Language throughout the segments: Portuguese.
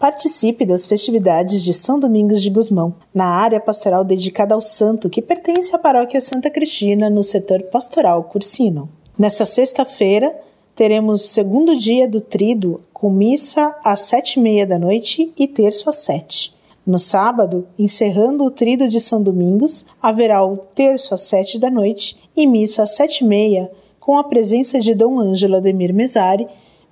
Participe das festividades de São Domingos de Gusmão, na área pastoral dedicada ao santo que pertence à paróquia Santa Cristina, no setor pastoral Cursino. Nessa sexta-feira, teremos segundo dia do trido, com missa às sete e meia da noite e terço às sete. No sábado, encerrando o trido de São Domingos, haverá o terço às sete da noite e missa às sete e meia, com a presença de Dom Ângelo Ademir Mesari,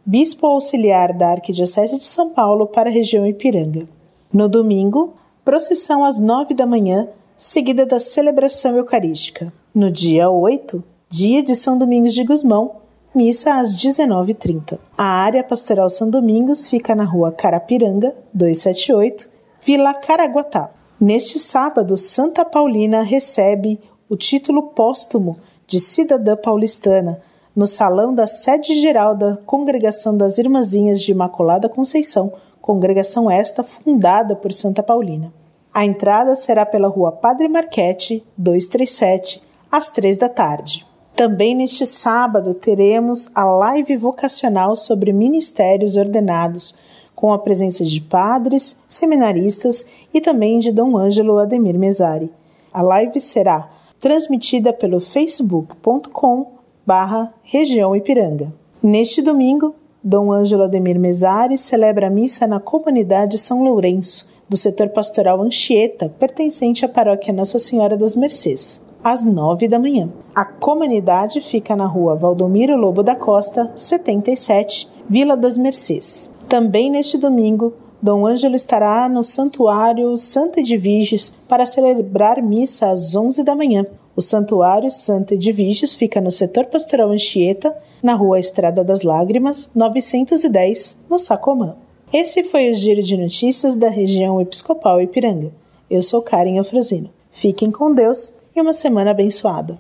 bispo auxiliar da Arquidiocese de São Paulo para a região Ipiranga. No domingo, procissão às nove da manhã, seguida da celebração eucarística. No dia 8, dia de São Domingos de Gusmão, missa às 19h30. A área pastoral São Domingos fica na rua Carapiranga, 278, Vila Caraguatá. Neste sábado, Santa Paulina recebe o título póstumo de cidadã paulistana no salão da sede geral da Congregação das Irmãzinhas de Imaculada Conceição, congregação esta fundada por Santa Paulina. A entrada será pela rua Padre Marquete, 237, às três da tarde. Também neste sábado teremos a live vocacional sobre ministérios ordenados, com a presença de padres, seminaristas e também de Dom Ângelo Ademir Mesari. A live será transmitida pelo facebook.com barra região Ipiranga. Neste domingo, Dom Ângelo Ademir Mesari celebra a missa na comunidade São Lourenço, do setor pastoral Anchieta, pertencente à paróquia Nossa Senhora das Mercês, às nove da manhã. A comunidade fica na rua Valdomiro Lobo da Costa, 77, Vila das Mercês. Também neste domingo, Dom Ângelo estará no Santuário Santa Edviges para celebrar missa às 11 da manhã. O Santuário Santa Edviges fica no setor pastoral Anchieta, na rua Estrada das Lágrimas, 910, no Sacomã. Esse foi o giro de notícias da região episcopal Ipiranga. Eu sou Karen Eufrosino. Fiquem com Deus e uma semana abençoada.